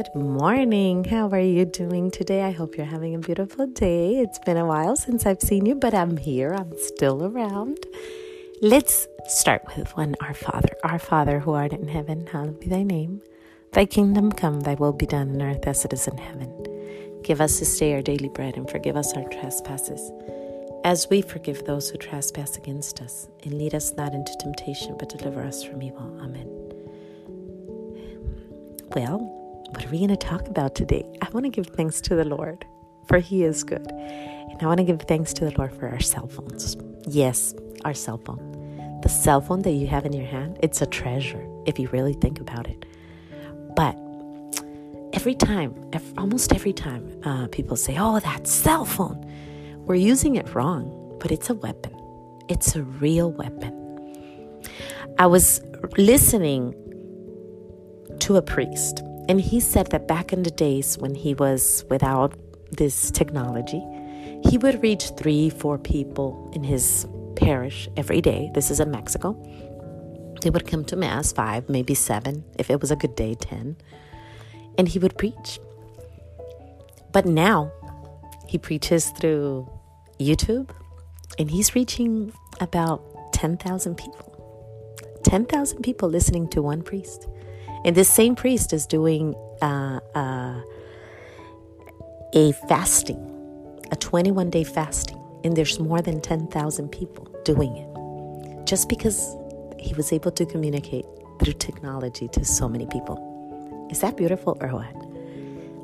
Good morning. How are you doing today? I hope you're having a beautiful day. It's been a while since I've seen you, but I'm here. I'm still around. Let's start with one Our Father. Our Father who art in heaven, hallowed be thy name. Thy kingdom come, thy will be done on earth as it is in heaven. Give us this day our daily bread and forgive us our trespasses, as we forgive those who trespass against us. And lead us not into temptation, but deliver us from evil. Amen. Well, what are we going to talk about today? I want to give thanks to the Lord, for He is good. And I want to give thanks to the Lord for our cell phones. Yes, our cell phone. The cell phone that you have in your hand, it's a treasure if you really think about it. But every time, almost every time, uh, people say, oh, that cell phone, we're using it wrong, but it's a weapon. It's a real weapon. I was listening to a priest, and he said that back in the days when he was without this technology, he would reach three, four people in his parish every day. This is in Mexico. They would come to Mass, five, maybe seven, if it was a good day, ten, and he would preach. But now he preaches through YouTube, and he's reaching about 10,000 people. 10,000 people listening to one priest. And this same priest is doing uh, uh, a fasting, a 21 day fasting. And there's more than 10,000 people doing it just because he was able to communicate through technology to so many people. Is that beautiful or what?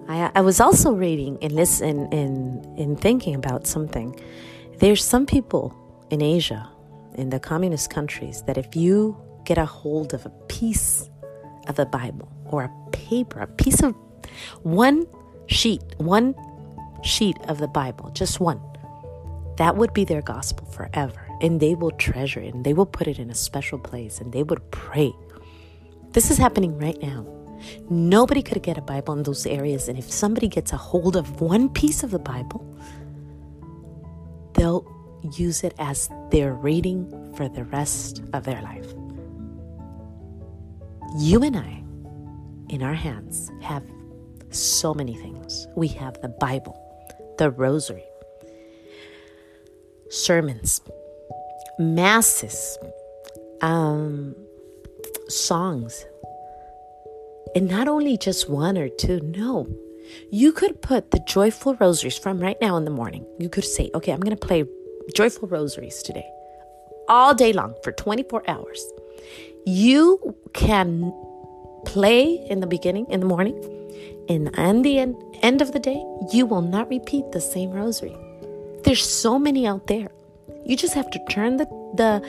I, I was also reading and listening and, and thinking about something. There's some people in Asia, in the communist countries, that if you get a hold of a piece of the Bible or a paper, a piece of one sheet, one sheet of the Bible, just one, that would be their gospel forever. And they will treasure it and they will put it in a special place and they would pray. This is happening right now. Nobody could get a Bible in those areas. And if somebody gets a hold of one piece of the Bible, they'll use it as their reading for the rest of their life. You and I, in our hands, have so many things. We have the Bible, the Rosary, sermons, masses, um, songs. And not only just one or two, no. You could put the joyful rosaries from right now in the morning. You could say, okay, I'm going to play joyful rosaries today all day long for 24 hours. You can play in the beginning, in the morning, and at the end, end of the day, you will not repeat the same rosary. There's so many out there. You just have to turn the, the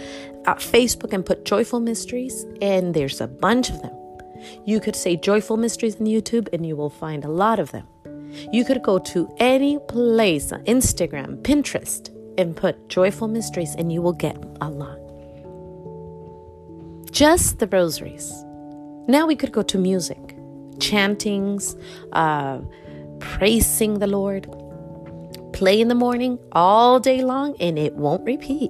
uh, Facebook and put Joyful Mysteries, and there's a bunch of them. You could say Joyful Mysteries on YouTube, and you will find a lot of them. You could go to any place, Instagram, Pinterest, and put Joyful Mysteries, and you will get a lot just the rosaries. Now we could go to music, chantings, uh, praising the Lord. Play in the morning all day long and it won't repeat.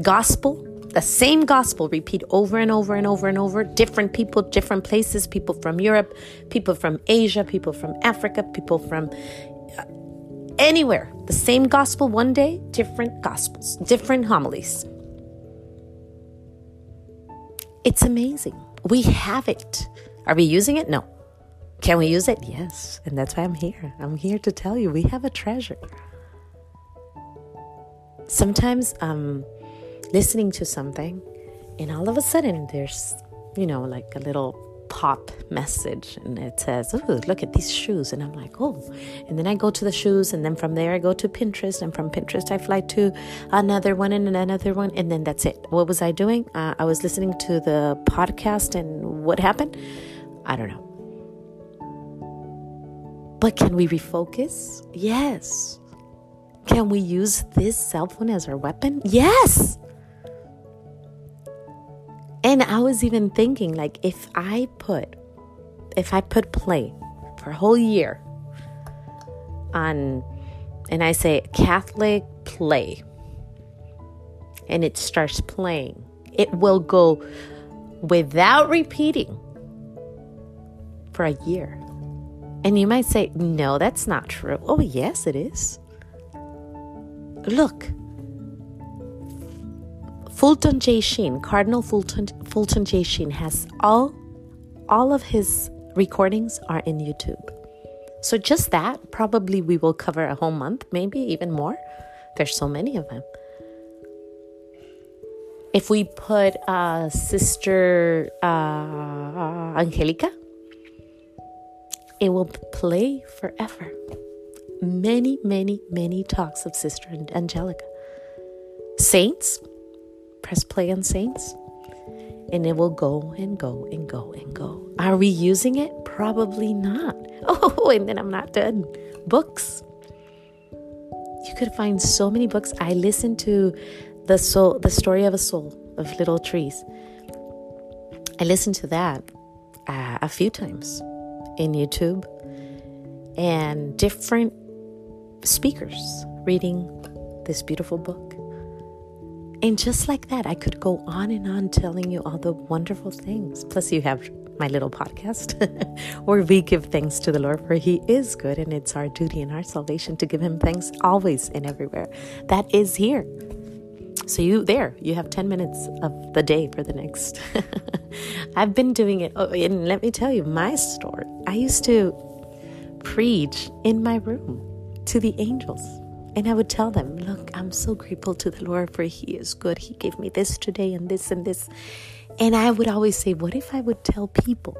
Gospel, the same gospel repeat over and over and over and over. Different people, different places, people from Europe, people from Asia, people from Africa, people from uh, anywhere. The same gospel one day, different gospels, different homilies. It's amazing. We have it. Are we using it? No. Can we use it? Yes. And that's why I'm here. I'm here to tell you we have a treasure. Sometimes I'm listening to something, and all of a sudden there's, you know, like a little pop message and it says, Oh, look at these shoes. And I'm like, Oh. And then I go to the shoes, and then from there I go to Pinterest, and from Pinterest I fly to another one and another one, and then that's it. What was I doing? Uh, I was listening to the podcast, and what happened? I don't know. But can we refocus? Yes. Can we use this cell phone as our weapon? Yes. And I was even thinking like if I put if I put play for a whole year on and I say Catholic play and it starts playing, it will go without repeating for a year. And you might say, no, that's not true. Oh, yes, it is. Look, Fulton J. Sheen, Cardinal Fulton, Fulton J. Sheen has all, all of his recordings are in YouTube. So just that, probably we will cover a whole month, maybe even more. There's so many of them. If we put uh, Sister uh, Angelica, it will play forever. Many, many, many talks of Sister Angelica. Saints, press play on Saints, and it will go and go and go and go. Are we using it? Probably not. Oh, and then I'm not done. Books. You could find so many books. I listened to the soul, the story of a soul of Little Therese. I listened to that uh, a few times in YouTube and different speakers reading this beautiful book. And just like that, I could go on and on telling you all the wonderful things. Plus, you have my little podcast where we give thanks to the Lord, for He is good, and it's our duty and our salvation to give Him thanks always and everywhere. That is here. So you there, you have 10 minutes of the day for the next. I've been doing it oh, and let me tell you my story. I used to preach in my room to the angels. And I would tell them, Look, I'm so grateful to the Lord for He is good. He gave me this today and this and this. And I would always say, What if I would tell people?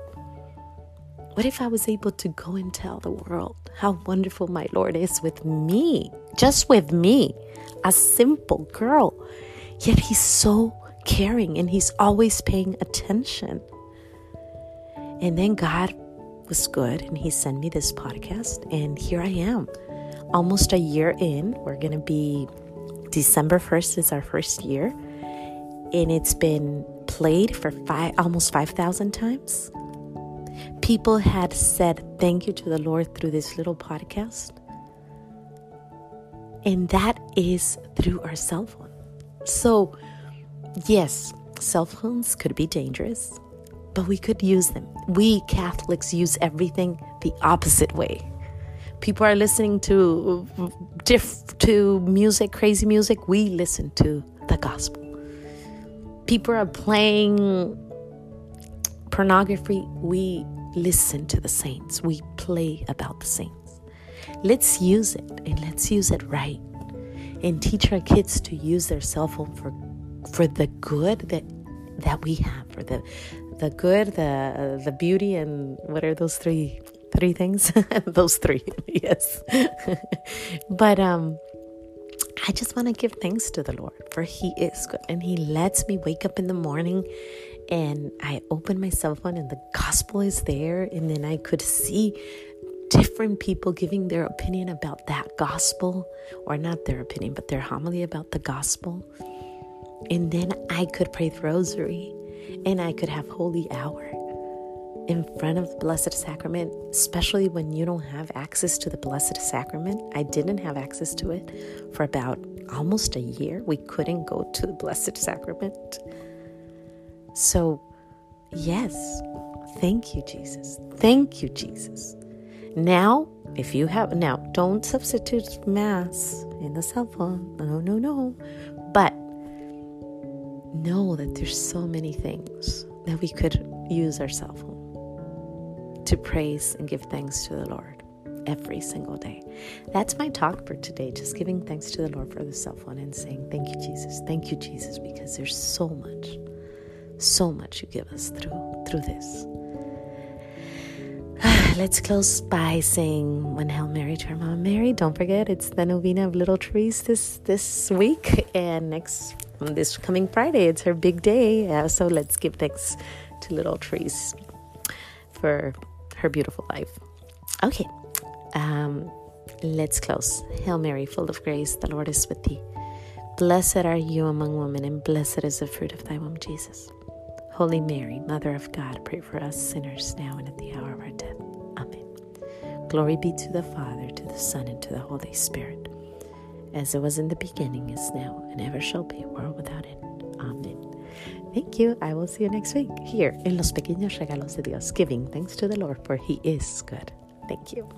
What if I was able to go and tell the world how wonderful my Lord is with me? Just with me, a simple girl. Yet He's so caring and He's always paying attention. And then God was good and He sent me this podcast, and here I am almost a year in. We're going to be December 1st is our first year. And it's been played for five, almost 5,000 times. People had said thank you to the Lord through this little podcast. And that is through our cell phone. So, yes, cell phones could be dangerous, but we could use them. We Catholics use everything the opposite way people are listening to diff to music, crazy music. We listen to the gospel. People are playing pornography. We listen to the saints. We play about the saints. Let's use it and let's use it right. And teach our kids to use their cell phone for for the good that that we have, for the the good, the the beauty, and what are those three three things. Those three yes. But um I just want to give thanks to the Lord for He is good and He lets me wake up in the morning and I open my cell phone and the gospel is there and then I could see different people giving their opinion about that gospel or not their opinion but their homily about the gospel. And then I could pray the rosary and I could have holy hour in front of the Blessed Sacrament, especially when you don't have access to the Blessed Sacrament. I didn't have access to it for about almost a year. We couldn't go to the Blessed Sacrament. So, yes, thank you, Jesus. Thank you, Jesus. Now, if you have, now don't substitute Mass in the cell phone. No, no, no. But know that there's so many things that we could use our cell phone to praise and give thanks to the Lord every single day. That's my talk for today, just giving thanks to the Lord for the cell phone and saying, Thank you, Jesus. Thank you, Jesus, because there's so much, so much you give us through through this. Let's close by saying one Hail Mary to our Mama Mary. Don't forget, it's the Novena of Little Therese this this week, and next this coming Friday, it's her big day. Uh, so let's give thanks to Little Therese for her beautiful life. Okay, um, let's close. Hail Mary, full of grace, the Lord is with thee. Blessed are you among women, and blessed is the fruit of thy womb, Jesus. Holy Mary, Mother of God, pray for us sinners now and at the hour of our death. Amen. Glory be to the Father, to the Son, and to the Holy Spirit, as it was in the beginning, is now, and ever shall be, world without end. Amen. Thank you. I will see you next week here in Los Pequeños Regalos de Dios, giving thanks to the Lord for He is good. Thank you.